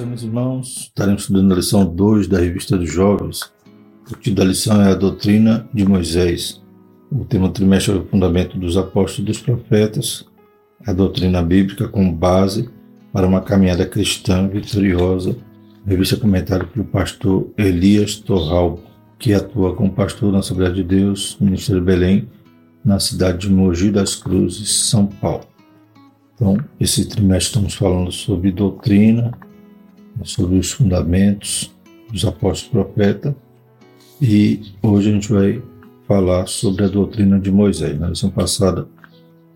Graças, meus irmãos, estaremos estudando a lição 2 da Revista dos Jovens. O título da lição é a Doutrina de Moisés. O tema do trimestre é o fundamento dos apóstolos e dos profetas, a doutrina bíblica como base para uma caminhada cristã vitoriosa. Revista comentada pelo pastor Elias Torral, que atua como pastor na Assembleia de Deus, Ministério Belém, na cidade de Mogi das Cruzes, São Paulo. Então, esse trimestre estamos falando sobre doutrina, sobre os fundamentos dos apóstolos profetas e hoje a gente vai falar sobre a doutrina de Moisés. Na lição passada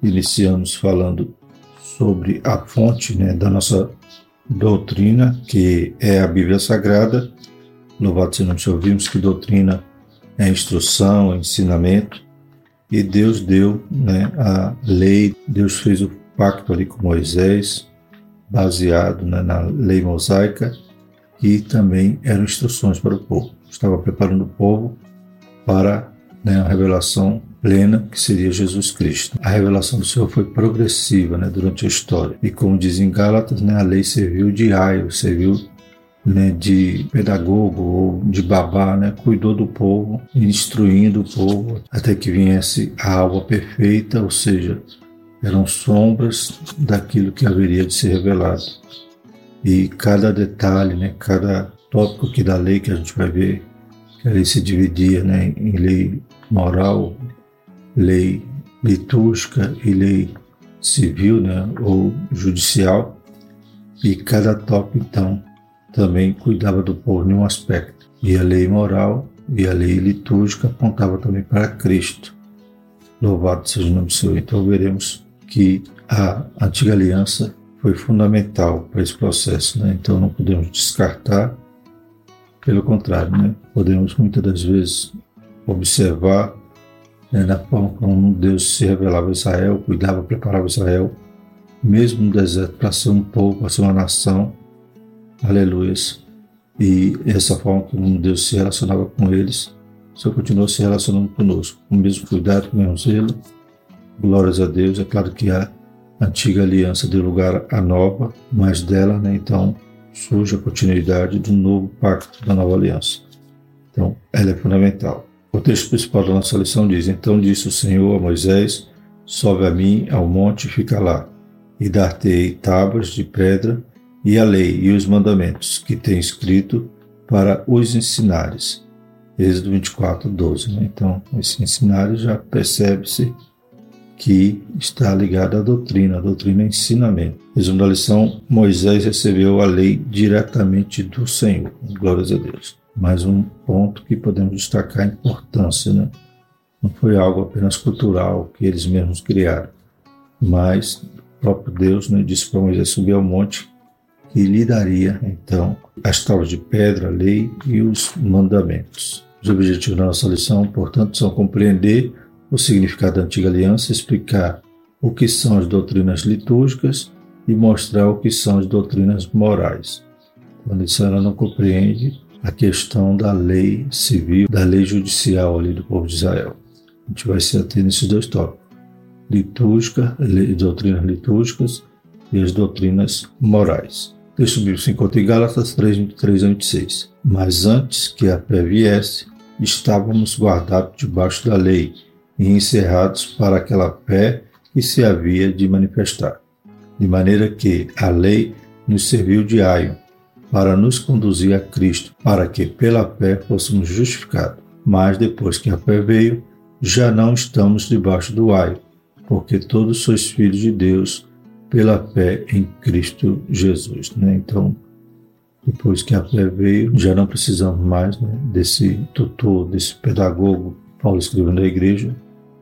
iniciamos falando sobre a fonte né, da nossa doutrina, que é a Bíblia Sagrada. Louvado seja o nome, ouvimos que doutrina é instrução, é ensinamento, e Deus deu né, a lei, Deus fez o pacto ali com Moisés, baseado né, na lei mosaica, e também eram instruções para o povo. Estava preparando o povo para né, a revelação plena que seria Jesus Cristo. A revelação do Senhor foi progressiva né, durante a história. E como dizem Gálatas, né, a lei serviu de aio, serviu né, de pedagogo ou de babá, né, cuidou do povo, instruindo o povo até que viesse a alma perfeita, ou seja, eram sombras daquilo que haveria de ser revelado. E cada detalhe, né, cada tópico que da lei que a gente vai ver, que a lei se dividia né, em lei moral, lei litúrgica e lei civil né, ou judicial, e cada tópico, então, também cuidava do povo em um aspecto. E a lei moral e a lei litúrgica apontava também para Cristo. Louvado seja o nome do Senhor. Então veremos que a antiga aliança foi fundamental para esse processo, né? então não podemos descartar, pelo contrário, né? podemos muitas das vezes observar né, na forma como Deus se revelava a Israel, cuidava, preparava Israel, mesmo no deserto, para ser um povo, para ser uma nação, aleluias, e essa forma como Deus se relacionava com eles, o Senhor continuou se relacionando conosco, com o mesmo cuidado, com o mesmo zelo, Glórias a Deus. É claro que a antiga aliança deu lugar à nova, mas dela, né, então, surge a continuidade do novo pacto, da nova aliança. Então, ela é fundamental. O texto principal da nossa lição diz: Então disse o Senhor a Moisés: Sobe a mim ao monte e fica lá, e dar-te-ei tábuas de pedra e a lei e os mandamentos que tem escrito para os ensinares. Êxodo 24, 12. Né? Então, esse ensinário já percebe-se que está ligada à doutrina, a doutrina é ensinamento. Resumo da lição: Moisés recebeu a lei diretamente do Senhor. Glórias a Deus. Mais um ponto que podemos destacar a importância, né? Não foi algo apenas cultural que eles mesmos criaram, mas o próprio Deus né, disse para Moisés subir ao monte que lhe daria, então, as tábuas de pedra, a lei e os mandamentos. Os objetivos da nossa lição, portanto, são compreender o significado da antiga aliança, explicar o que são as doutrinas litúrgicas e mostrar o que são as doutrinas morais. Quando isso ela não compreende a questão da lei civil, da lei judicial ali do povo de Israel. A gente vai se ater nesses dois tópicos: litúrgica, doutrinas litúrgicas e as doutrinas morais. Texto bíblico se encontra em Gálatas 3, 23 a 26. Mas antes que a fé viesse, estávamos guardados debaixo da lei, e encerrados para aquela fé que se havia de manifestar. De maneira que a lei nos serviu de aio para nos conduzir a Cristo, para que pela fé fôssemos justificados. Mas depois que a fé veio, já não estamos debaixo do aio, porque todos sois filhos de Deus pela fé em Cristo Jesus. Né? Então, depois que a fé veio, já não precisamos mais né, desse tutor, desse pedagogo. Paulo escrevendo à igreja,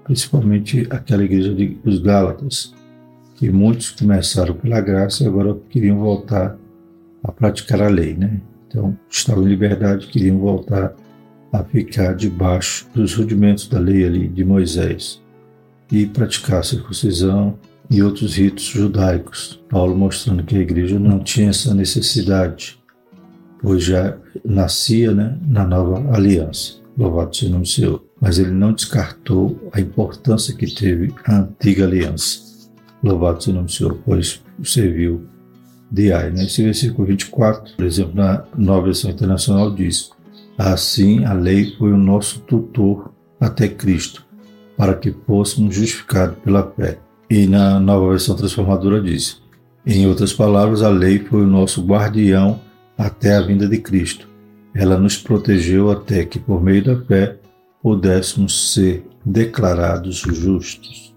principalmente aquela igreja dos Gálatas, que muitos começaram pela graça e agora queriam voltar a praticar a lei, né? Então, estavam em liberdade, queriam voltar a ficar debaixo dos rudimentos da lei ali de Moisés e praticar a circuncisão e outros ritos judaicos. Paulo mostrando que a igreja não tinha essa necessidade, pois já nascia né, na nova aliança. Louvado seja o nome do Senhor mas ele não descartou a importância que teve a antiga aliança. Louvado seja o nome do Senhor, pois serviu de ai. Né? Esse versículo 24, por exemplo, na nova versão internacional diz: Assim a lei foi o nosso tutor até Cristo, para que fôssemos justificados pela fé. E na nova versão transformadora diz: Em outras palavras, a lei foi o nosso guardião até a vinda de Cristo. Ela nos protegeu até que, por meio da fé, pudéssemos ser declarados justos.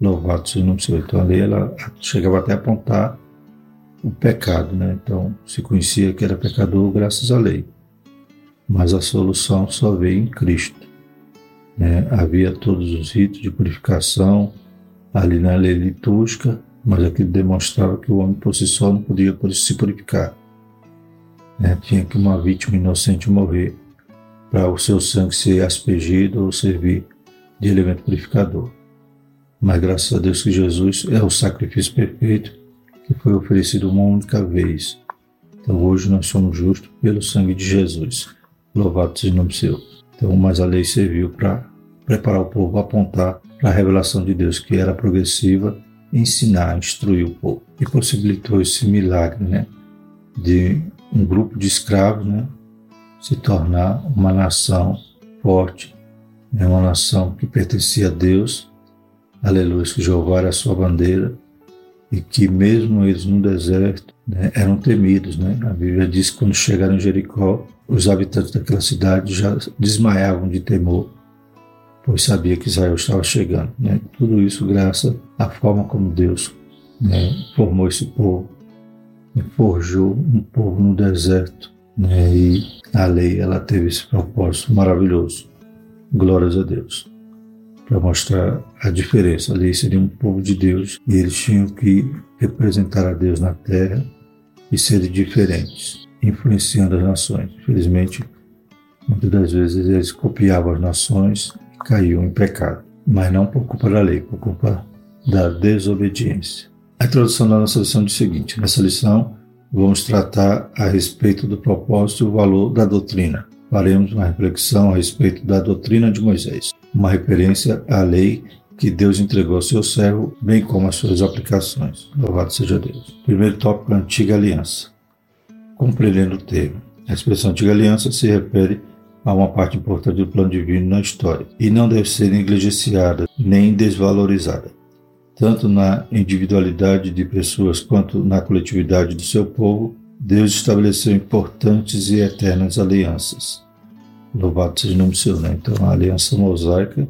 Louvado seja o nome do Senhor. Então, lei ela chegava até a apontar o pecado, né? Então, se conhecia que era pecador graças à lei. Mas a solução só veio em Cristo. Né? Havia todos os ritos de purificação ali na lei litúrgica, mas aquilo demonstrava que o homem por si só não podia se purificar. Né? Tinha que uma vítima inocente morrer para o seu sangue ser aspergido ou servir de elemento purificador. Mas graças a Deus que Jesus é o sacrifício perfeito que foi oferecido uma única vez. Então hoje nós somos justos pelo sangue de Jesus. Louvado seja o nome seu. Então, mas a lei serviu para preparar o povo, apontar para a revelação de Deus que era progressiva, ensinar, instruir o povo. E possibilitou esse milagre, né? De um grupo de escravos, né? Se tornar uma nação forte, né? uma nação que pertencia a Deus. Aleluia, que Jeová era a sua bandeira e que mesmo eles no deserto né, eram temidos. Né? A Bíblia diz que quando chegaram em Jericó, os habitantes daquela cidade já desmaiavam de temor, pois sabia que Israel estava chegando. Né? Tudo isso graças à forma como Deus né, formou esse povo, e forjou um povo no deserto. Né? E a lei ela teve esse propósito maravilhoso. Glórias a Deus para mostrar a diferença. Ali seria um povo de Deus e eles tinham que representar a Deus na terra e serem diferentes, influenciando as nações. Infelizmente, muitas das vezes eles copiavam as nações e caíam em pecado, mas não por culpa da lei, por culpa da desobediência. A introdução da nossa lição diz o seguinte: nessa lição vamos tratar a respeito do propósito e o valor da doutrina. Faremos uma reflexão a respeito da doutrina de Moisés uma referência à lei que Deus entregou ao seu servo, bem como as suas aplicações. Louvado seja Deus. Primeiro tópico, Antiga Aliança. Compreendendo o termo. A expressão Antiga Aliança se refere a uma parte importante do plano divino na história e não deve ser negligenciada nem desvalorizada. Tanto na individualidade de pessoas quanto na coletividade do seu povo, Deus estabeleceu importantes e eternas alianças Louvado seja o nome do Senhor, né? Então, a aliança mosaica,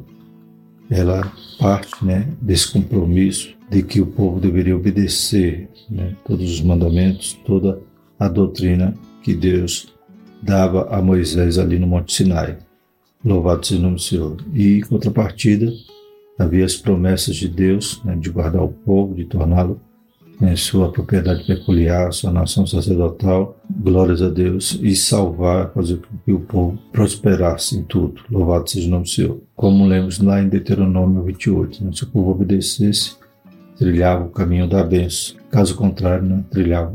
ela parte, né, desse compromisso de que o povo deveria obedecer, né, todos os mandamentos, toda a doutrina que Deus dava a Moisés ali no Monte Sinai. Louvado seja o nome do Senhor. E, em contrapartida, havia as promessas de Deus né, de guardar o povo, de torná-lo em sua propriedade peculiar, sua nação sacerdotal, glórias a Deus, e salvar, fazer com que o povo prosperasse em tudo. Louvado seja o nome do Senhor. Como lemos lá em Deuteronômio 28, né? se o povo obedecesse, trilhava o caminho da bênção. Caso contrário, né? trilhava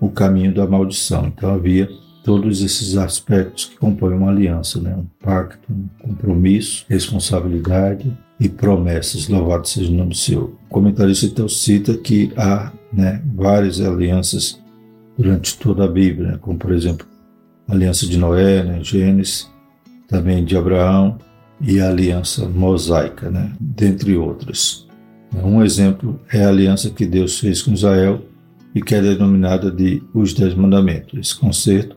o caminho da maldição. Então havia todos esses aspectos que compõem uma aliança, né? um pacto, um compromisso, responsabilidade e promessas. Louvado seja o nome do Senhor. O comentarista então cita que há né, várias alianças durante toda a Bíblia, né, como por exemplo a aliança de Noé, né, Gênesis, também de Abraão e a aliança mosaica, né, dentre outras. Um exemplo é a aliança que Deus fez com Israel e que é denominada de os Dez Mandamentos. Esse concerto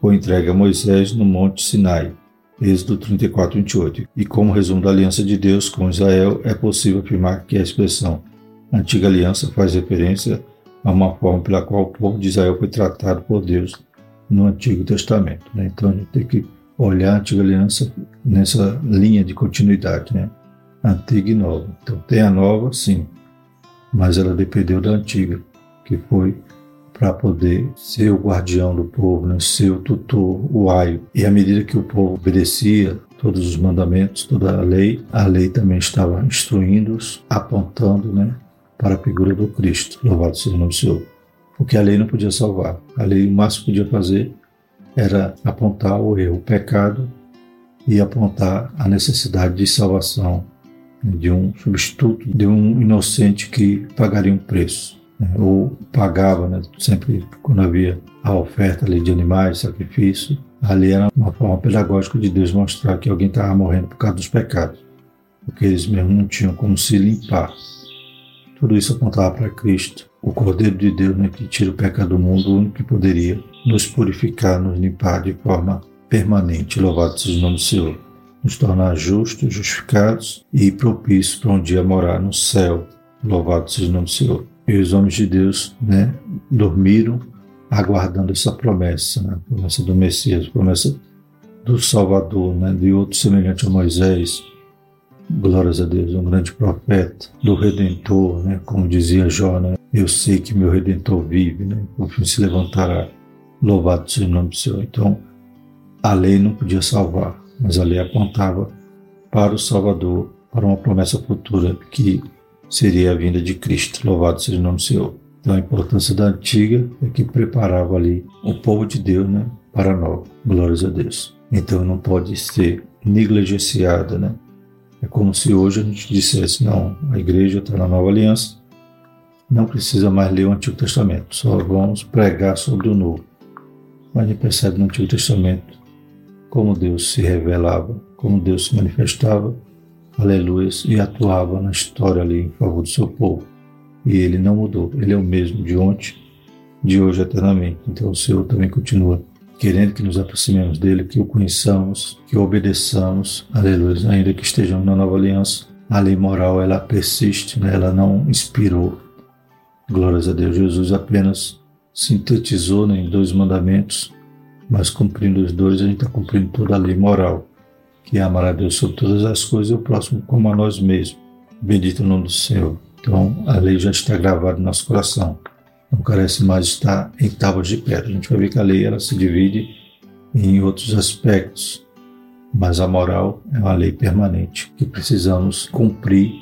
foi entregue a Moisés no Monte Sinai, Êxodo 34, 28. E como resumo da aliança de Deus com Israel, é possível afirmar que a expressão Antiga Aliança faz referência a uma forma pela qual o povo de Israel foi tratado por Deus no Antigo Testamento. Né? Então a gente tem que olhar a Antiga Aliança nessa linha de continuidade, né? Antiga e nova. Então tem a nova, sim, mas ela dependeu da antiga, que foi para poder ser o guardião do povo, né? ser o tutor, o aio. E à medida que o povo obedecia todos os mandamentos, toda a lei, a lei também estava instruindo-os, apontando né, para a figura do Cristo. Louvado seja o nome do Senhor. Porque a lei não podia salvar. A lei, o máximo que podia fazer era apontar o erro, o pecado e apontar a necessidade de salvação né, de um substituto, de um inocente que pagaria um preço. Né, ou pagava, né, sempre quando havia a oferta ali de animais, sacrifício, ali era uma forma pedagógica de Deus mostrar que alguém estava morrendo por causa dos pecados, porque eles mesmo não tinham como se limpar. Tudo isso apontava para Cristo, o Cordeiro de Deus né, que tira o pecado do mundo, o único que poderia nos purificar, nos limpar de forma permanente. Louvado seja o nome do Senhor. Nos tornar justos, justificados e propícios para um dia morar no céu. Louvado seja o nome do Senhor. E os homens de Deus né, dormiram aguardando essa promessa, né, a promessa do Messias, a promessa do Salvador, né, de outro semelhante a Moisés, glórias a Deus, um grande profeta, do Redentor, né, como dizia Jó, né, eu sei que meu Redentor vive, né, por fim se levantará, louvado seja o nome do Senhor. Então, a lei não podia salvar, mas a lei apontava para o Salvador, para uma promessa futura que seria a vinda de Cristo, louvado seja o nome do Senhor. Então, a importância da antiga é que preparava ali o povo de Deus, né, para nova, glórias a Deus. Então, não pode ser negligenciada, né, é como se hoje a gente dissesse: não, a igreja está na nova aliança, não precisa mais ler o Antigo Testamento, só vamos pregar sobre o Novo. Mas a gente percebe no Antigo Testamento como Deus se revelava, como Deus se manifestava, aleluia, e atuava na história ali em favor do seu povo. E ele não mudou, ele é o mesmo de ontem, de hoje eternamente. Então o Senhor também continua querendo que nos aproximemos dele, que o conheçamos, que o obedeçamos, aleluia, ainda que estejamos na nova aliança. A lei moral, ela persiste, né? ela não inspirou. Glórias a Deus. Jesus apenas sintetizou né, em dois mandamentos, mas cumprindo os dois, a gente está cumprindo toda a lei moral, que é amar a Deus sobre todas as coisas e o próximo como a nós mesmos. Bendito o nome do Senhor. Então, a lei já está gravada no nosso coração não carece mais estar em tábuas de pedra. A gente vai ver que a lei ela se divide em outros aspectos, mas a moral é uma lei permanente que precisamos cumprir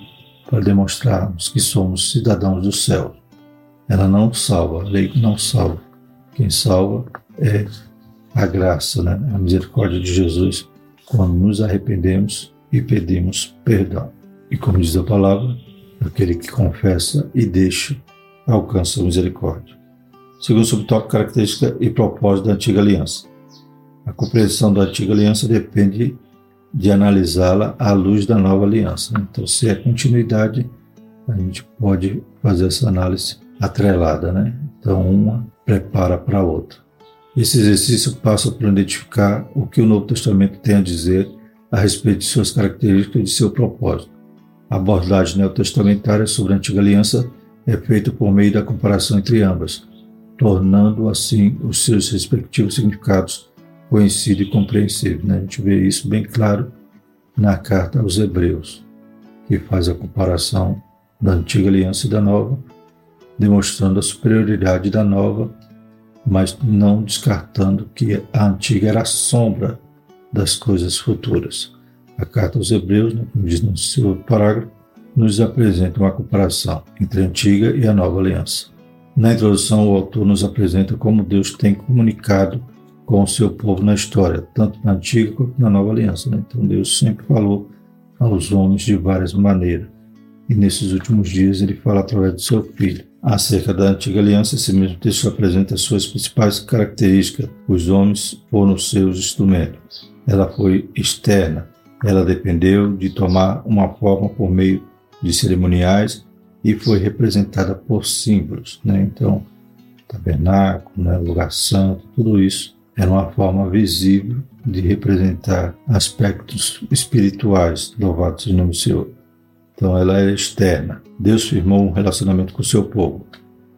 para demonstrarmos que somos cidadãos do céu. Ela não salva, a lei não salva. Quem salva é a graça, né? a misericórdia de Jesus, quando nos arrependemos e pedimos perdão. E como diz a palavra, aquele que confessa e deixa alcança a misericórdia. Segundo subtópico, característica e propósito da antiga aliança. A compreensão da antiga aliança depende de analisá-la à luz da nova aliança. Então, se é continuidade, a gente pode fazer essa análise atrelada, né? Então, uma prepara para a outra. Esse exercício passa por identificar o que o Novo Testamento tem a dizer a respeito de suas características e de seu propósito. A abordagem neotestamentária sobre a antiga aliança é feito por meio da comparação entre ambas, tornando assim os seus respectivos significados conhecidos e compreensíveis. Né? A gente vê isso bem claro na carta aos Hebreus, que faz a comparação da antiga aliança e da nova, demonstrando a superioridade da nova, mas não descartando que a antiga era a sombra das coisas futuras. A carta aos Hebreus, né, como diz no seu parágrafo, nos apresenta uma comparação entre a antiga e a nova aliança. Na introdução, o autor nos apresenta como Deus tem comunicado com o seu povo na história, tanto na antiga quanto na nova aliança. Né? Então, Deus sempre falou aos homens de várias maneiras. E nesses últimos dias, ele fala através do seu filho. Acerca da antiga aliança, esse mesmo texto apresenta as suas principais características. Os homens foram seus instrumentos. Ela foi externa. Ela dependeu de tomar uma forma por meio de cerimoniais e foi representada por símbolos. Né? Então, tabernáculo, né? lugar santo, tudo isso era uma forma visível de representar aspectos espirituais. Louvado seja o nome do Senhor. Então, ela é externa. Deus firmou um relacionamento com o seu povo,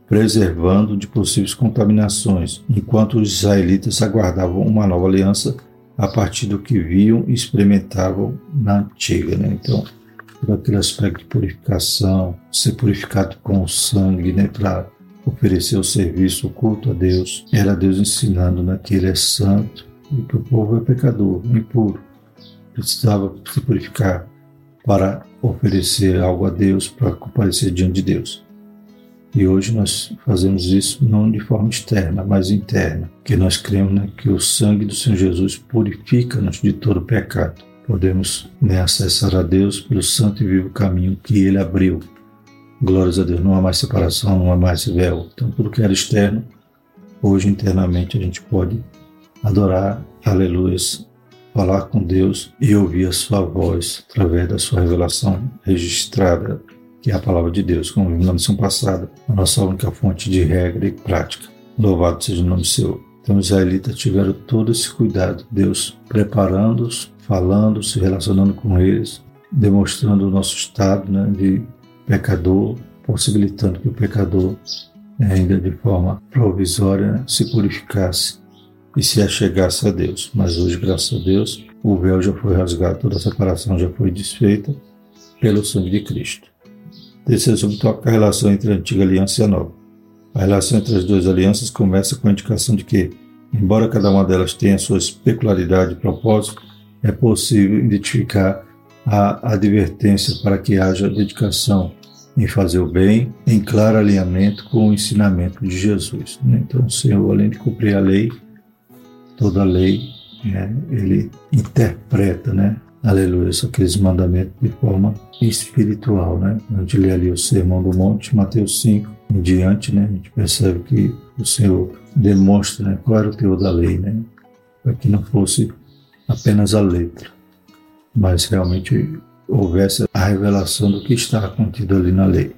preservando de possíveis contaminações, enquanto os israelitas aguardavam uma nova aliança a partir do que viam e experimentavam na antiga. Né? Então, por aquele aspecto de purificação, ser purificado com o sangue, né, para oferecer o serviço, o culto a Deus. Era Deus ensinando né, que Ele é santo e que o povo é pecador, impuro. Precisava se purificar para oferecer algo a Deus, para comparecer diante de Deus. E hoje nós fazemos isso não de forma externa, mas interna, que nós cremos né, que o sangue do Senhor Jesus purifica-nos de todo pecado podemos né, acessar a Deus pelo santo e vivo caminho que Ele abriu. Glórias a Deus, não há mais separação, não há mais véu. Então, tudo que era externo, hoje internamente a gente pode adorar, aleluia, falar com Deus e ouvir a sua voz através da sua revelação registrada, que é a palavra de Deus, como vimos na missão passada, a nossa única fonte de regra e prática. Louvado seja o nome seu. Então, os israelitas tiveram todo esse cuidado, Deus preparando-os, falando, se relacionando com eles, demonstrando o nosso estado né, de pecador, possibilitando que o pecador, ainda de forma provisória, se purificasse e se achegasse a Deus. Mas hoje, graças a Deus, o véu já foi rasgado, toda a separação já foi desfeita pelo sangue de Cristo. Terceiro sobre a relação entre a antiga aliança e a nova. A relação entre as duas alianças começa com a indicação de que, embora cada uma delas tenha suas peculiaridades e propósito, é possível identificar a advertência para que haja dedicação em fazer o bem, em claro alinhamento com o ensinamento de Jesus. Então, o Senhor, além de cumprir a lei, toda a lei, né, ele interpreta, né, aleluia, aqueles mandamentos de forma espiritual. Né? A gente lê ali o Sermão do Monte, Mateus 5, em diante, né, a gente percebe que o Senhor demonstra né, qual era o teor da lei, né, para que não fosse apenas a letra, mas realmente houvesse a revelação do que está contido ali na lei.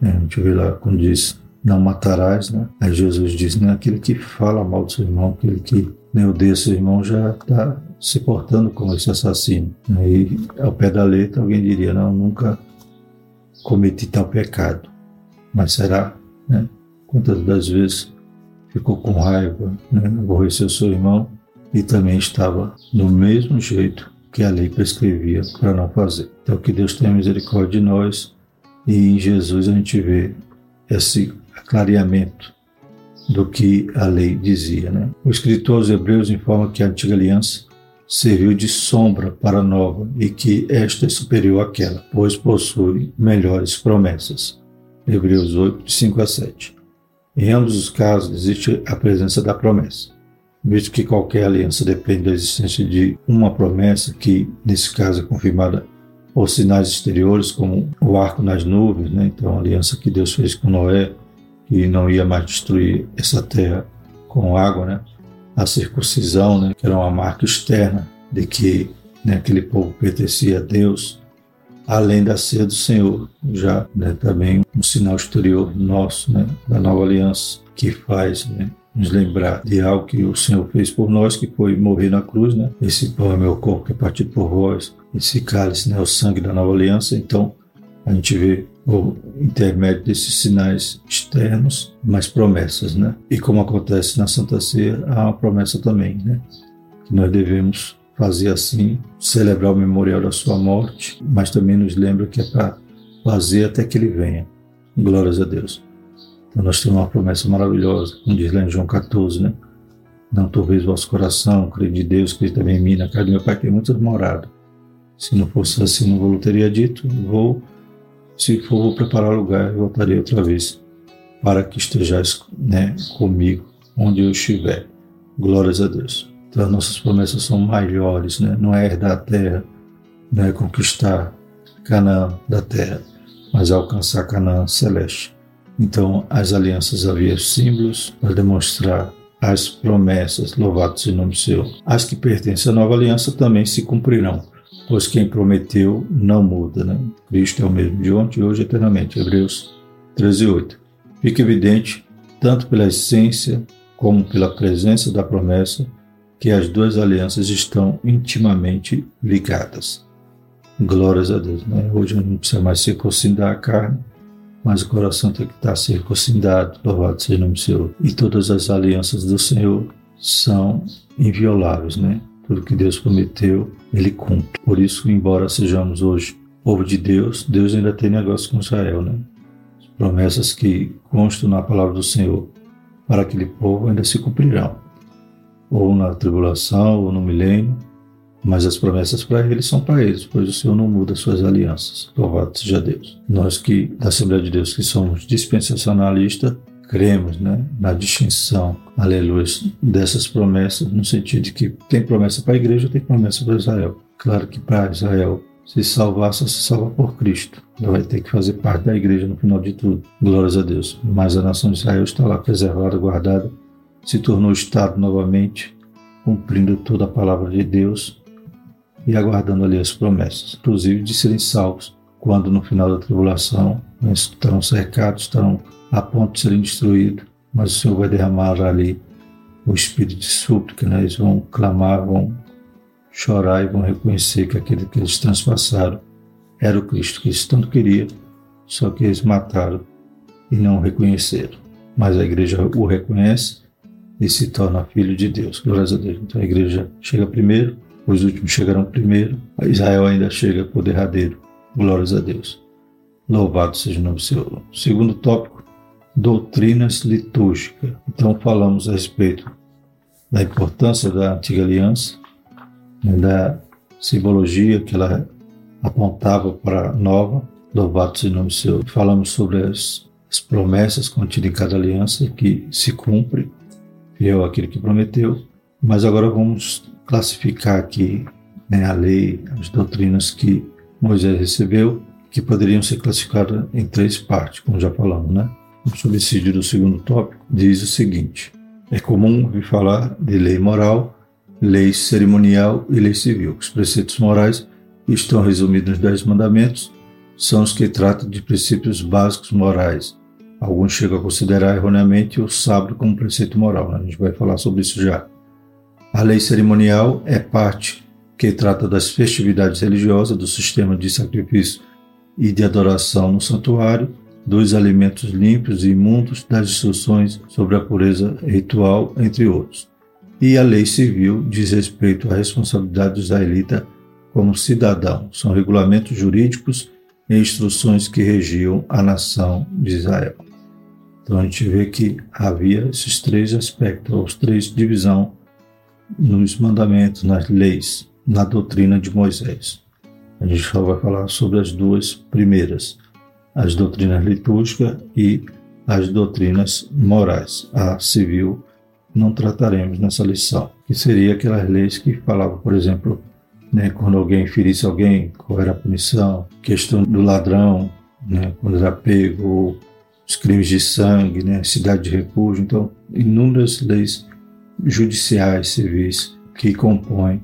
É, a gente vê lá quando diz não matarás, né? Aí Jesus diz, né, aquele que fala mal do seu irmão, aquele que né, odeia seu irmão já está se portando como esse assassino. Aí, ao pé da letra, alguém diria, não, nunca cometi tal pecado. Mas será, né? Quantas das vezes ficou com raiva, né? aborreceu seu irmão e também estava do mesmo jeito que a lei prescrevia para não fazer. Então, que Deus tenha misericórdia de nós e em Jesus a gente vê esse clareamento do que a lei dizia. Né? O escritor aos Hebreus informa que a antiga aliança serviu de sombra para a nova e que esta é superior àquela, pois possui melhores promessas. Hebreus 8, de 5 a 7. Em ambos os casos existe a presença da promessa. Visto que qualquer aliança depende da existência de uma promessa, que nesse caso é confirmada por sinais exteriores, como o arco nas nuvens, né? então a aliança que Deus fez com Noé, que não ia mais destruir essa terra com água, né? A circuncisão, né? Que era uma marca externa de que né, aquele povo pertencia a Deus, além da ceia do Senhor, já né, também um sinal exterior nosso, né? Da nova aliança que faz, né? nos lembrar de algo que o Senhor fez por nós, que foi morrer na cruz, né? Esse pão é meu corpo que é partido por vós, esse cálice, né? O sangue da nova aliança. Então, a gente vê o intermédio desses sinais externos, mais promessas, né? E como acontece na Santa Ceia, há uma promessa também, né? Que nós devemos fazer assim, celebrar o memorial da sua morte, mas também nos lembra que é para fazer até que ele venha. Glórias a Deus. Então nós temos uma promessa maravilhosa, como diz lá em João 14, né? Não turbeis vosso coração, creio de Deus, creio também em mim, na casa do meu pai tem muitas moradas. Se não fosse assim, não vou teria dito, vou se for, vou preparar lugar e voltarei outra vez para que estejais né, comigo onde eu estiver. Glórias a Deus. Então, as nossas promessas são maiores, né? não é herdar a terra, não é conquistar Canaã da terra, mas alcançar Canaã celeste. Então, as alianças havia símbolos para demonstrar as promessas, louvados em nome seu. As que pertencem à nova aliança também se cumprirão pois quem prometeu não muda. Né? Cristo é o mesmo de ontem, hoje e eternamente. Hebreus 13, 8. Fica evidente, tanto pela essência como pela presença da promessa, que as duas alianças estão intimamente ligadas. Glórias a Deus. Né? Hoje não precisa mais circuncidar a carne, mas o coração tem que estar circuncidado. Louvado seja o nome do Senhor. E todas as alianças do Senhor são invioláveis, né? Tudo que Deus prometeu, Ele cumpre. Por isso, embora sejamos hoje povo de Deus, Deus ainda tem negócio com Israel, né? As promessas que constam na palavra do Senhor para aquele povo ainda se cumprirão, ou na tribulação, ou no milênio, mas as promessas para eles são para eles, pois o Senhor não muda suas alianças. Louvado seja Deus. Nós que, da Assembleia de Deus, que somos dispensacionalistas, cremos né, na distinção, aleluia, dessas promessas, no sentido de que tem promessa para a igreja, tem promessa para Israel. Claro que para Israel se salvar, só se salva por Cristo. Ela vai ter que fazer parte da igreja no final de tudo. Glórias a Deus. Mas a nação de Israel está lá preservada, guardada, se tornou Estado novamente, cumprindo toda a palavra de Deus e aguardando ali as promessas, inclusive de serem salvos, quando no final da tribulação estarão cercados, estarão a ponto de serem destruídos, mas o Senhor vai derramar ali o espírito de súplica, né? eles vão clamar, vão chorar e vão reconhecer que aquele que eles transpassaram era o Cristo que eles tanto queriam, só que eles mataram e não o reconheceram. Mas a igreja o reconhece e se torna filho de Deus. Glórias a Deus. Então a igreja chega primeiro, os últimos chegarão primeiro, Israel ainda chega por derradeiro. Glórias a Deus. Louvado seja o nome Senhor. Segundo tópico, doutrinas litúrgicas. Então falamos a respeito da importância da antiga aliança, né, da simbologia que ela apontava para a nova. Louvado seja o nome Senhor. Falamos sobre as, as promessas contidas em cada aliança que se cumpre, fiel àquilo que prometeu. Mas agora vamos classificar aqui né, a lei, as doutrinas que Moisés recebeu, que poderiam ser classificadas em três partes, como já falamos, né? O subsídio do segundo tópico diz o seguinte: é comum ouvir falar de lei moral, lei cerimonial e lei civil. Os preceitos morais estão resumidos nos Dez Mandamentos, são os que tratam de princípios básicos morais. Alguns chegam a considerar erroneamente o sábado como preceito moral, né? a gente vai falar sobre isso já. A lei cerimonial é parte que trata das festividades religiosas, do sistema de sacrifício e de adoração no santuário, dos alimentos limpos e imundos, das instruções sobre a pureza ritual, entre outros. E a lei civil diz respeito à responsabilidade do israelita como cidadão. São regulamentos jurídicos e instruções que regiam a nação de Israel. Então a gente vê que havia esses três aspectos, os três divisão nos mandamentos, nas leis, na doutrina de Moisés. A gente só vai falar sobre as duas primeiras, as doutrinas litúrgicas e as doutrinas morais. A civil não trataremos nessa lição, que seria aquelas leis que falavam, por exemplo, né, quando alguém ferisse alguém, qual era a punição, questão do ladrão, né, quando era pego, os crimes de sangue, né, cidade de refúgio, então inúmeras leis judiciais civis que compõem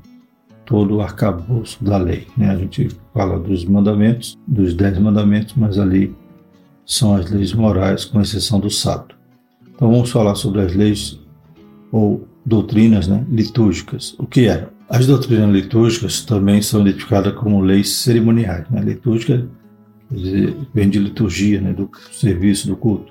todo o arcabouço da lei. Né? A gente fala dos mandamentos, dos dez mandamentos, mas ali são as leis morais, com exceção do sábado. Então vamos falar sobre as leis ou doutrinas né, litúrgicas. O que eram? As doutrinas litúrgicas também são identificadas como leis cerimoniais. Né? Litúrgica vem de liturgia, né, do serviço, do culto.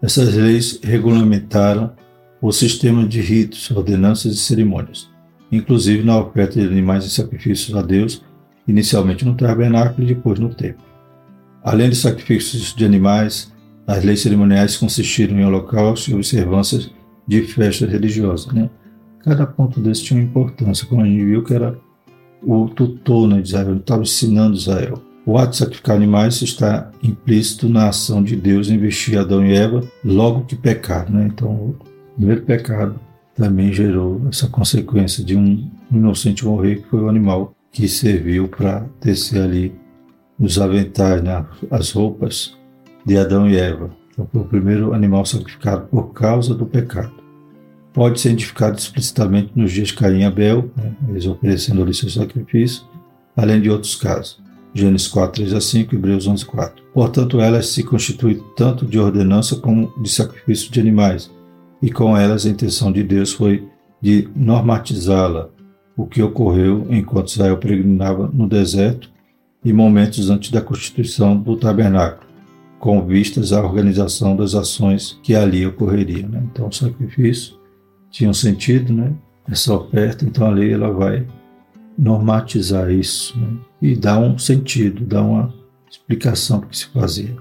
Essas leis regulamentaram o sistema de ritos, ordenanças e cerimônias, inclusive na oferta de animais e sacrifícios a Deus, inicialmente no tabernáculo e depois no templo. Além de sacrifícios de animais, as leis cerimoniais consistiram em holocaustos e observâncias de festas religiosas. Né? Cada ponto desse tinha uma importância, como a gente viu que era o tutor né, de Israel, estava ensinando Israel. O ato de sacrificar animais está implícito na ação de Deus em vestir Adão e Eva logo que pecaram. Né? Então, o primeiro pecado também gerou essa consequência de um inocente morrer, que foi o animal que serviu para descer ali os aventais, né, as roupas de Adão e Eva. Então, foi o primeiro animal sacrificado por causa do pecado. Pode ser identificado explicitamente nos dias de Caim e Abel, né, eles oferecendo ali seu sacrifício, além de outros casos. Gênesis 4, 3 a 5, Hebreus 11, 4. Portanto, elas se constituem tanto de ordenança como de sacrifício de animais, e com elas a intenção de Deus foi de normatizá-la, o que ocorreu enquanto Israel peregrinava no deserto e momentos antes da constituição do tabernáculo, com vistas à organização das ações que ali ocorreriam. Né? Então, o sacrifício tinha um sentido, né? essa oferta, então a lei ela vai normatizar isso né? e dar um sentido, dar uma explicação para o que se fazia.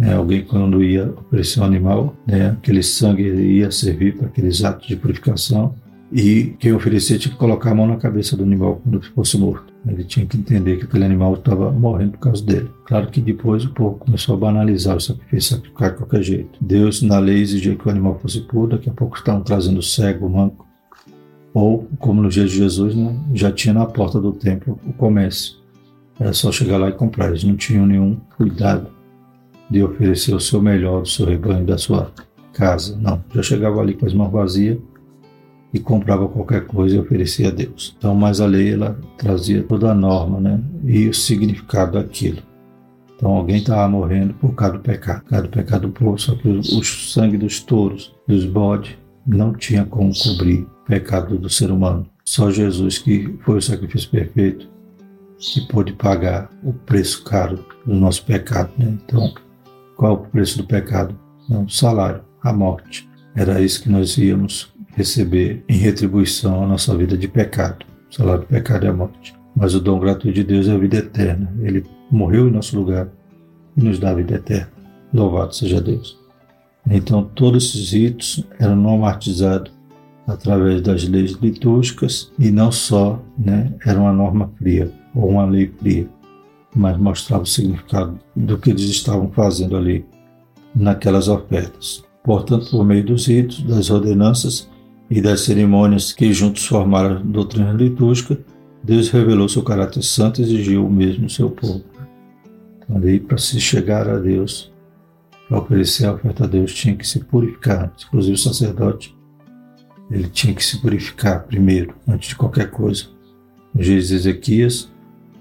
Né? Alguém, quando ia oferecer um animal, né? aquele sangue ia servir para aqueles atos de purificação. E quem oferecia tinha que colocar a mão na cabeça do animal quando fosse morto. Ele tinha que entender que aquele animal estava morrendo por causa dele. Claro que depois o povo começou a banalizar o sacrifício, sacrificar de qualquer jeito. Deus, na lei, exigia que o animal fosse puro, daqui a pouco estavam trazendo cego, manco. Ou, como no dia de Jesus, né, já tinha na porta do templo o comércio. era só chegar lá e comprar. Eles não tinham nenhum cuidado de oferecer o seu melhor do seu rebanho, da sua casa. Não, já chegava ali com as mãos vazias e comprava qualquer coisa e oferecia a Deus. Então, mas a lei ela trazia toda a norma, né? E o significado daquilo. Então, alguém estava morrendo por causa do pecado, por causa do pecado do povo, só que o, sangue dos touros, dos bodes, não tinha como cobrir o pecado do ser humano. Só Jesus, que foi o sacrifício perfeito, que pôde pagar o preço caro do nosso pecado. Né? Então, qual o preço do pecado? Não, o salário, a morte. Era isso que nós íamos receber em retribuição à nossa vida de pecado. O salário do pecado é a morte. Mas o dom gratuito de Deus é a vida eterna. Ele morreu em nosso lugar e nos dá a vida eterna. Louvado seja Deus. Então, todos esses ritos eram normatizados através das leis litúrgicas e não só né, era uma norma fria ou uma lei fria, mas mostrava o significado do que eles estavam fazendo ali naquelas ofertas. Portanto, por meio dos ritos, das ordenanças e das cerimônias que juntos formaram a doutrina litúrgica, Deus revelou seu caráter santo e exigiu o mesmo seu povo. Ali, para se chegar a Deus, para oferecer a oferta a Deus, tinha que se purificar. Inclusive, o sacerdote, ele tinha que se purificar primeiro, antes de qualquer coisa. De Ezequias,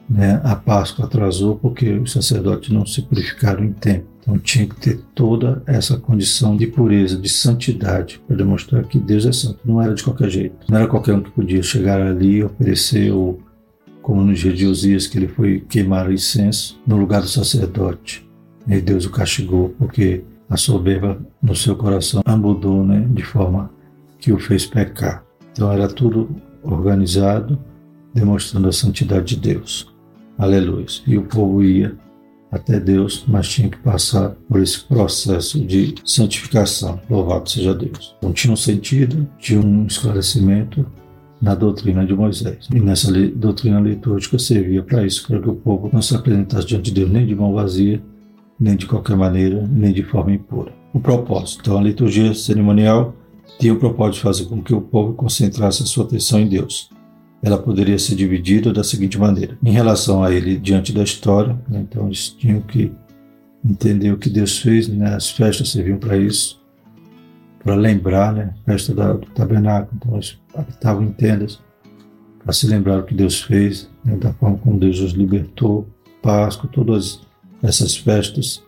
né, a Páscoa atrasou porque os sacerdotes não se purificaram em tempo. Então tinha que ter toda essa condição de pureza, de santidade, para demonstrar que Deus é santo. Não era de qualquer jeito. Não era qualquer um que podia chegar ali oferecer, ou, como no dia de Osias, que ele foi queimar o incenso no lugar do sacerdote. E Deus o castigou porque a soberba no seu coração mudou né, de forma que o fez pecar. Então era tudo organizado, demonstrando a santidade de Deus. Aleluia. E o povo ia até Deus, mas tinha que passar por esse processo de santificação. Louvado seja Deus. Então tinha um sentido, tinha um esclarecimento na doutrina de Moisés. E nessa doutrina litúrgica servia para isso, para que o povo não se apresentasse diante de Deus nem de mão vazia, nem de qualquer maneira, nem de forma impura. O propósito. Então a liturgia cerimonial tinha o propósito de fazer com que o povo concentrasse a sua atenção em Deus ela poderia ser dividida da seguinte maneira: em relação a ele diante da história, né, então eles tinham que entender o que Deus fez, né, as festas serviam para isso, para lembrar, né, a festa da, do tabernáculo, então eles habitavam em tendas para se lembrar o que Deus fez, né, da forma como Deus os libertou, Páscoa, todas essas festas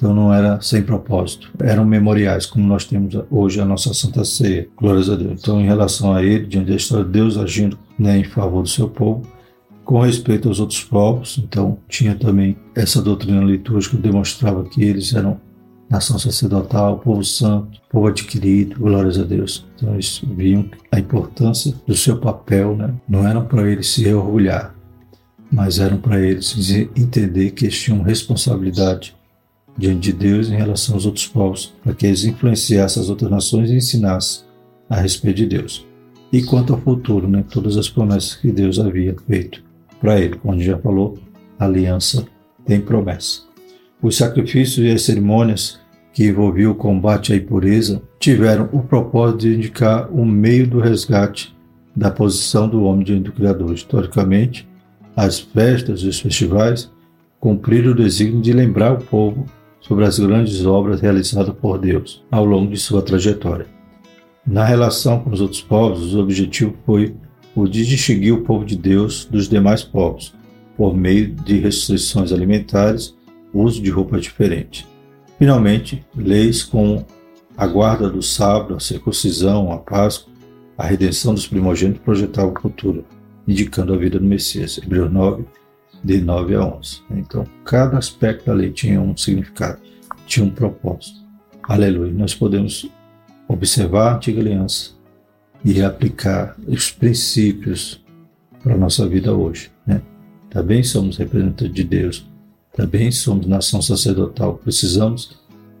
então não era sem propósito, eram memoriais, como nós temos hoje a nossa Santa Ceia. Glórias a Deus. Então, em relação a ele, diante da história de Deus agindo né, em favor do seu povo, com respeito aos outros povos, então tinha também essa doutrina litúrgica que demonstrava que eles eram nação sacerdotal, povo santo, povo adquirido, glórias a Deus. Então eles viam a importância do seu papel, né? não eram para eles se orgulhar, mas eram para eles entender que eles tinham responsabilidade diante de Deus em relação aos outros povos, para que eles influenciassem as outras nações e ensinassem a respeito de Deus. E quanto ao futuro, né, todas as promessas que Deus havia feito para ele, como já falou, aliança tem promessa. Os sacrifícios e as cerimônias que envolviam o combate à impureza tiveram o propósito de indicar o meio do resgate da posição do homem diante do Criador. Historicamente, as festas e os festivais cumpriram o desígnio de lembrar o povo sobre as grandes obras realizadas por Deus ao longo de sua trajetória. Na relação com os outros povos, o objetivo foi o de distinguir o povo de Deus dos demais povos, por meio de restrições alimentares, uso de roupas diferentes. Finalmente, leis como a guarda do sábado, a circuncisão, a Páscoa, a redenção dos primogênitos projetavam o futuro, indicando a vida do Messias. Hebreus 9, de 9 a 11. Então, cada aspecto da lei tinha um significado, tinha um propósito. Aleluia. Nós podemos observar a antiga aliança e aplicar os princípios para a nossa vida hoje. Né? Também somos representantes de Deus, também somos nação sacerdotal. Precisamos,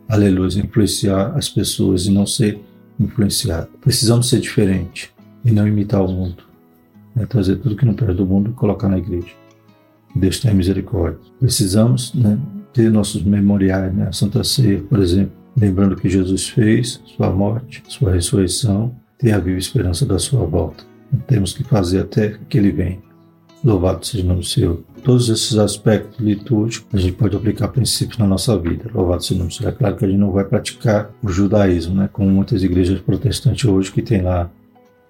aleluia, influenciar as pessoas e não ser influenciado. Precisamos ser diferente e não imitar o mundo. Né? Trazer tudo que não perde do mundo e colocar na igreja. Deus tenha misericórdia. Precisamos né, ter nossos memoriais, né? a Santa Ceia, por exemplo, lembrando que Jesus fez, sua morte, sua ressurreição, tem a viva esperança da sua volta. Temos que fazer até que ele venha. Louvado seja o nome do Senhor. Todos esses aspectos litúrgicos a gente pode aplicar princípios na nossa vida. Louvado seja o nome do Senhor. É claro que a gente não vai praticar o judaísmo, né? como muitas igrejas protestantes hoje que tem lá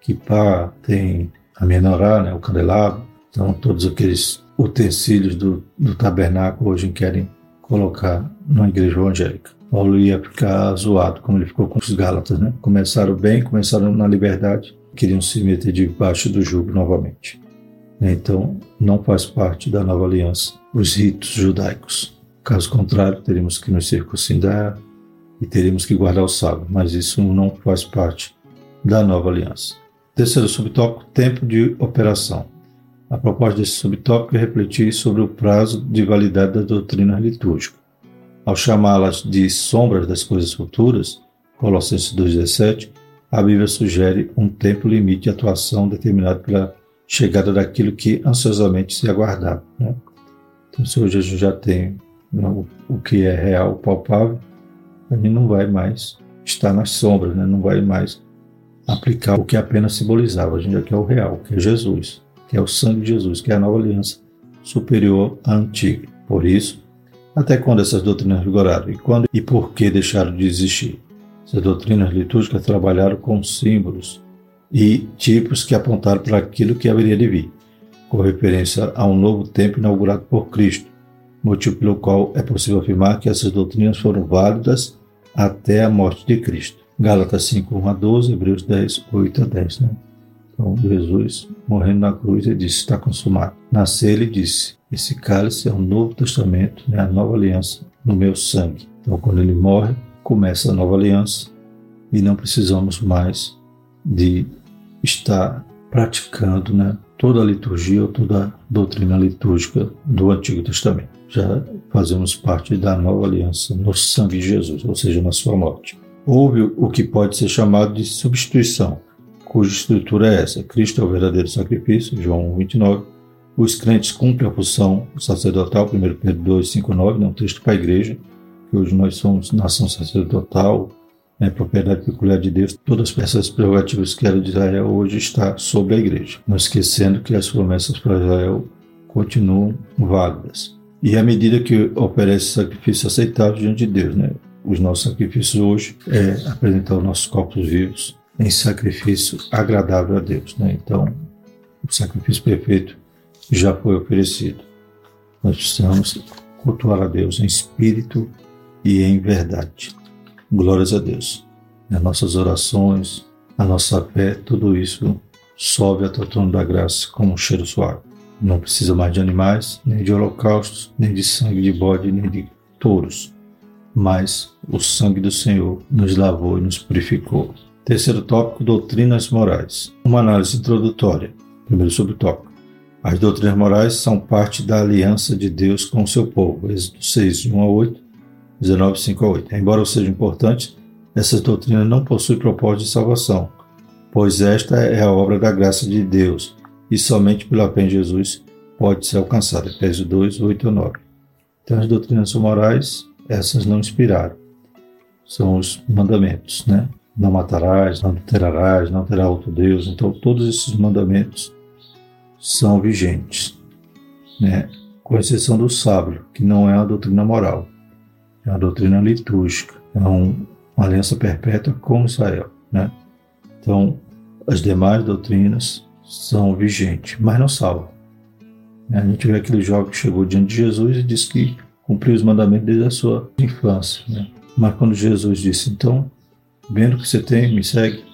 kippah, tem a menorá, né? o candelabro. Então, todos aqueles utensílios do, do tabernáculo hoje querem colocar numa igreja evangélica. Paulo ia ficar zoado, como ele ficou com os Gálatas. Né? Começaram bem, começaram na liberdade, queriam se meter debaixo do jugo novamente. Então, não faz parte da nova aliança os ritos judaicos. Caso contrário, teríamos que nos circuncidar e teríamos que guardar o sábado, mas isso não faz parte da nova aliança. Terceiro subtópico, tempo de operação. A proposta desse subtópico é refletir sobre o prazo de validade da doutrina litúrgica. Ao chamá-las de sombras das coisas futuras, Colossenses 2,17, a Bíblia sugere um tempo limite de atuação determinado pela chegada daquilo que ansiosamente se aguardava. Né? Então, se hoje a gente já tem né, o, o, que é real, palpável, a gente não vai mais estar nas sombras, né? não vai mais aplicar o que apenas simbolizava. A gente já quer o real, que é Jesus, que é o sangue de Jesus, que é a nova aliança superior à antiga. Por isso, até quando essas doutrinas vigoraram e quando e por que deixaram de existir? Essas doutrinas litúrgicas trabalharam com símbolos, e tipos que apontaram para aquilo que haveria de vir, com referência a um novo tempo inaugurado por Cristo, motivo pelo qual é possível afirmar que essas doutrinas foram válidas até a morte de Cristo. Gálatas 5, 1 a 12, Hebreus 10, 8 a 10. Né? Então, Jesus, morrendo na cruz, ele disse: Está consumado. Nascer, ele disse: Esse cálice é o Novo Testamento, né, a nova aliança no meu sangue. Então, quando ele morre, começa a nova aliança e não precisamos mais de está praticando né, toda a liturgia ou toda a doutrina litúrgica do Antigo Testamento. Já fazemos parte da nova aliança no sangue de Jesus, ou seja, na sua morte. Houve o que pode ser chamado de substituição, cuja estrutura é essa. Cristo é o verdadeiro sacrifício, João 29. Os crentes cumprem a função sacerdotal, 1 Pedro 2, 5, 9, é um texto para a igreja, que hoje nós somos nação sacerdotal, é propriedade peculiar de Deus, todas essas prerrogativas que eram de Israel hoje está sobre a igreja, não esquecendo que as promessas para Israel continuam válidas. E à medida que oferece sacrifício aceitável diante de Deus, né? Os nossos sacrifícios hoje é apresentar os nossos corpos vivos em sacrifício agradável a Deus, né? Então, o sacrifício perfeito já foi oferecido. Nós precisamos cultuar a Deus em espírito e em verdade. Glórias a Deus. As nossas orações, a nossa fé, tudo isso sobe até o trono da graça como um cheiro suave. Não precisa mais de animais, nem de holocaustos, nem de sangue de bode, nem de touros. Mas o sangue do Senhor nos lavou e nos purificou. Terceiro tópico: doutrinas morais. Uma análise introdutória. Primeiro subtópico. As doutrinas morais são parte da aliança de Deus com o seu povo. Êxodo 6, 1 a 8 19, 5 a 8. Embora sejam importantes, essas doutrinas não possuem propósito de salvação, pois esta é a obra da graça de Deus e somente pela fé em Jesus pode ser alcançada. Efésios 2, 8 a 9. Então, as doutrinas morais, essas não inspiraram. São os mandamentos, né? Não matarás, não adulterarás, não terá outro Deus. Então, todos esses mandamentos são vigentes, né? Com exceção do sábado, que não é uma doutrina moral é uma doutrina litúrgica, é um, uma aliança perpétua com Israel. Né? Então, as demais doutrinas são vigentes, mas não salvam. A gente vê aquele jovem que chegou diante de Jesus e disse que cumpriu os mandamentos desde a sua infância. Né? Mas quando Jesus disse, então, vendo que você tem, me segue,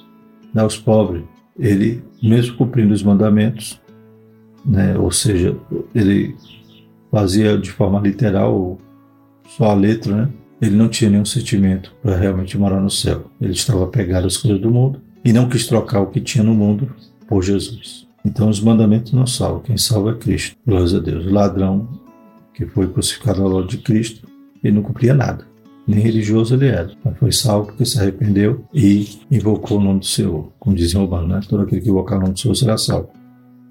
dá aos pobres, ele, mesmo cumprindo os mandamentos, né, ou seja, ele fazia de forma literal só a letra, né? Ele não tinha nenhum sentimento para realmente morar no céu. Ele estava apegado às coisas do mundo e não quis trocar o que tinha no mundo por Jesus. Então os mandamentos não salvam, quem salva é Cristo. Glórias a Deus. O ladrão que foi crucificado ao lado de Cristo, ele não cumpria nada. Nem religioso ele era, mas foi salvo porque se arrependeu e invocou o nome do Senhor. Como dizem Romano, né? Todo aquele que invocar o nome do Senhor será salvo.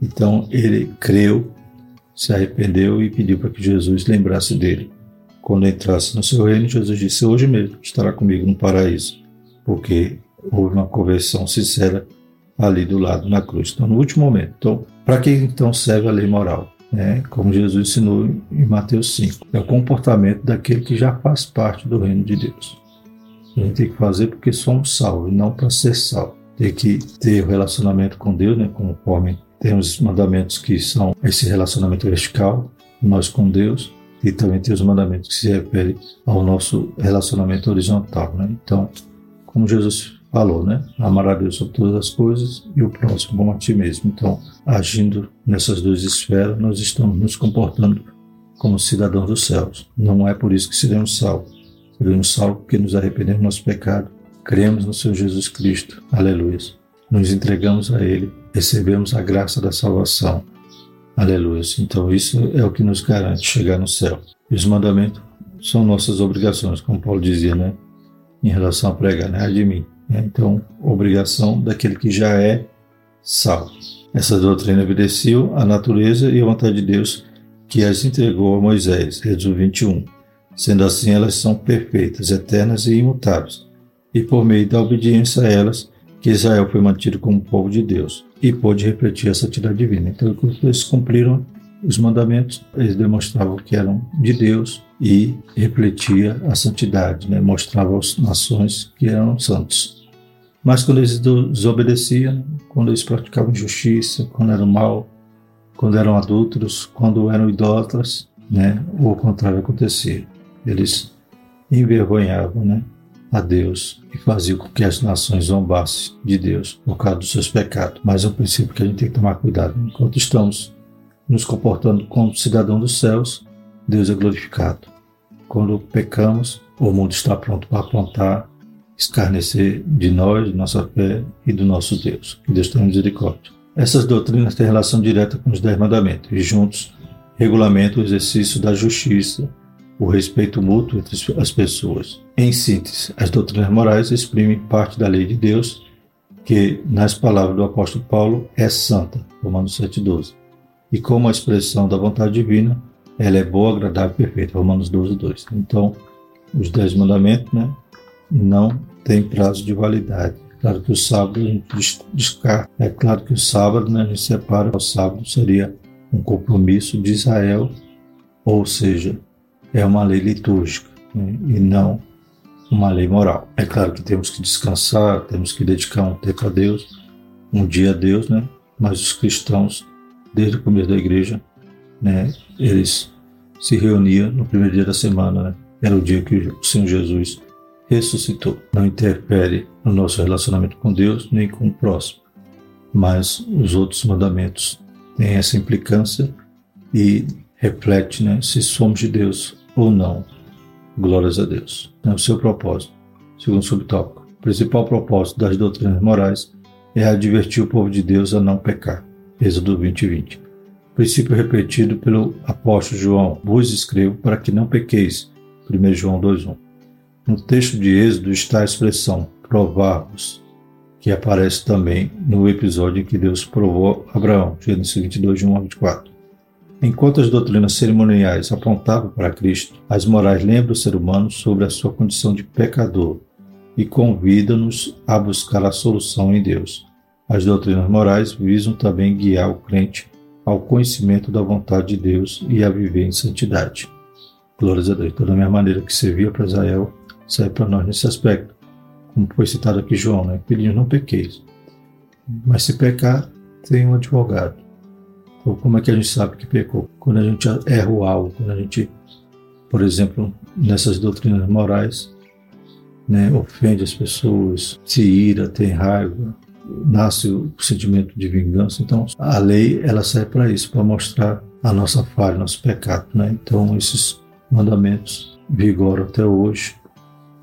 Então ele creu, se arrependeu e pediu para que Jesus lembrasse dele quando entrasse no seu reino, Jesus disse: Hoje mesmo estará comigo no paraíso, porque houve uma conversão sincera ali do lado na cruz. Então, no último momento. Então, Para que então serve a lei moral? É, como Jesus ensinou em Mateus 5, é o comportamento daquele que já faz parte do reino de Deus. A gente tem que fazer porque somos salvos, não para ser salvo. Tem que ter o relacionamento com Deus, né, conforme temos os mandamentos que são esse relacionamento vertical, nós com Deus, e também tem os mandamentos que se referem ao nosso relacionamento horizontal. Né? Então, como Jesus falou, né? Amar a Deus sobre todas as coisas e o próximo como a ti mesmo. Então, agindo nessas duas esferas, nós estamos nos comportando como cidadãos dos céus. Não é por isso que seremos salvos. Seremos salvos porque nos arrependemos do nosso pecado, cremos no Senhor Jesus Cristo. Aleluia. Nos entregamos a Ele, recebemos a graça da salvação. Aleluia. Então, isso é o que nos garante chegar no céu. E os mandamentos são nossas obrigações, como Paulo dizia, né? Em relação a pregar, né? de mim né? Então, obrigação daquele que já é salvo. Essa doutrina obedeceu à natureza e à vontade de Deus que as entregou a Moisés, Êxodo 21. Sendo assim, elas são perfeitas, eternas e imutáveis. E por meio da obediência a elas, que Israel foi mantido como povo de Deus e pôde refletir a santidade divina. Então, eles cumpriram os mandamentos, eles demonstravam que eram de Deus e refletia a santidade, né? mostrava às nações que eram santos. Mas quando eles desobedeciam, quando eles praticavam injustiça, quando eram mal, quando eram adúlteros, quando eram idólatras, né? o contrário acontecia. Eles envergonhavam né? a Deus e faziam com que as nações zombassem de Deus por causa dos seus pecados. Mas é um princípio que a gente tem que tomar cuidado. Enquanto estamos nos comportando como cidadão dos céus, Deus é glorificado. Quando pecamos, o mundo está pronto para apontar, escarnecer de nós, de nossa fé e do nosso Deus. Que Deus tenha misericórdia. Essas doutrinas têm relação direta com os Dez Mandamentos e juntos regulamentam o exercício da justiça, o respeito mútuo entre as pessoas. Em síntese, as doutrinas morais exprimem parte da lei de Deus, que, nas palavras do apóstolo Paulo, é santa, Romanos 7,12. E como a expressão da vontade divina, ela é boa, agradável e perfeita. Romanos 12, 2. Então, os dez mandamentos né, não têm prazo de validade. Claro que o sábado a gente descarta. É claro que o sábado né, a gente separa. O sábado seria um compromisso de Israel, ou seja, é uma lei litúrgica né, e não uma lei moral. É claro que temos que descansar, temos que dedicar um tempo a Deus, um dia a Deus, né? mas os cristãos, desde o começo da igreja, né, eles se reuniam no primeiro dia da semana, né? era o dia que o Senhor Jesus ressuscitou. Não interfere no nosso relacionamento com Deus nem com o próximo, mas os outros mandamentos têm essa implicância e reflete né, se somos de Deus ou não. Glórias a Deus. É o seu propósito. Segundo subtópico, o principal propósito das doutrinas morais é advertir o povo de Deus a não pecar. Êxodo 20, 20 princípio repetido pelo apóstolo João: Vos escrevo para que não pequeis. 1 João 2:1. No texto de Êxodo está a expressão provar-vos, que aparece também no episódio em que Deus provou Abraão, Gênesis 22, 1 a 24. Enquanto as doutrinas cerimoniais apontavam para Cristo, as morais lembram o ser humano sobre a sua condição de pecador e convidam-nos a buscar a solução em Deus. As doutrinas morais visam também guiar o crente ao conhecimento da vontade de Deus e a viver em santidade. Glórias a Deus. Então, da mesma maneira que servia para Israel, serve para nós nesse aspecto. Como foi citado aqui João, né? Filhinhos, não pequeis. Mas se pecar, tem um advogado. Então, como é que a gente sabe que pecou? Quando a gente erra o alvo, quando a gente, por exemplo, nessas doutrinas morais, né, ofende as pessoas, se ira, tem raiva, nasce o sentimento de vingança. Então, a lei ela serve para isso, para mostrar a nossa falha, nosso pecado. Né? Então, esses mandamentos vigoram até hoje,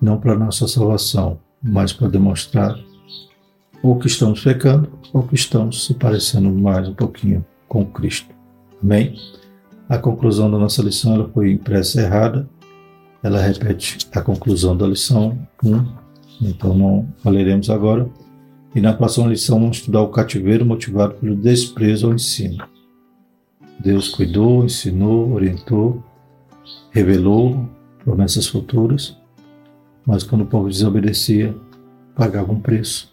não para nossa salvação, mas para demonstrar ou que estamos pecando ou que estamos se parecendo mais um pouquinho com Cristo. Amém? A conclusão da nossa lição ela foi impressa errada. Ela repete a conclusão da lição 1. Então não leremos agora. E na próxima lição vamos estudar o cativeiro motivado pelo desprezo ao ensino. Deus cuidou, ensinou, orientou, revelou promessas futuras, mas quando o povo desobedecia, pagava um preço.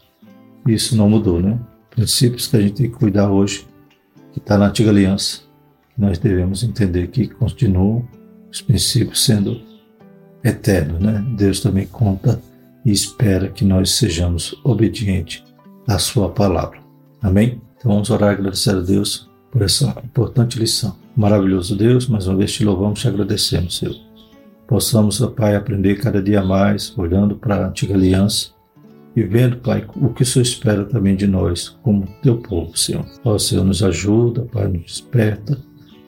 Isso não mudou, né? Princípios que a gente tem que cuidar hoje que está na antiga aliança. Nós devemos entender que continuam os princípios sendo eternos, né? Deus também conta e espera que nós sejamos obedientes à Sua palavra. Amém? Então vamos orar e agradecer a Deus por essa importante lição. Maravilhoso Deus, mais uma vez te louvamos e te agradecemos, Senhor. Possamos, ó Pai, aprender cada dia mais, olhando para a antiga aliança e vendo, Pai, o que o Senhor espera também de nós, como teu povo, Senhor. Ó Senhor, nos ajuda, Pai, nos desperta,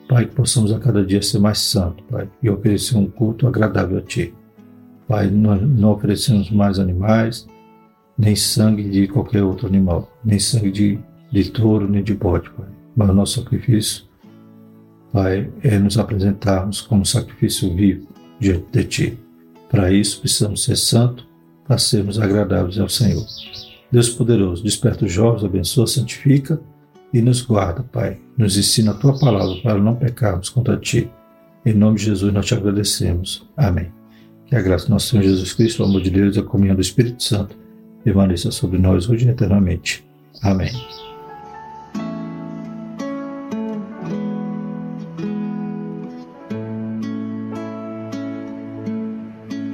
Pai, que possamos a cada dia ser mais santo, Pai, e oferecer um culto agradável a Ti. Pai, não oferecemos mais animais, nem sangue de qualquer outro animal, nem sangue de, de touro, nem de bode, Pai. Mas o nosso sacrifício, Pai, é nos apresentarmos como sacrifício vivo diante de Ti. Para isso, precisamos ser santos, para sermos agradáveis ao Senhor. Deus poderoso, desperta os jovens, abençoa, santifica e nos guarda, Pai. Nos ensina a Tua palavra para não pecarmos contra Ti. Em nome de Jesus nós te agradecemos. Amém. Que a graça do nosso Senhor Jesus Cristo, o amor de Deus e a comunhão do Espírito Santo permaneça sobre nós hoje e eternamente. Amém.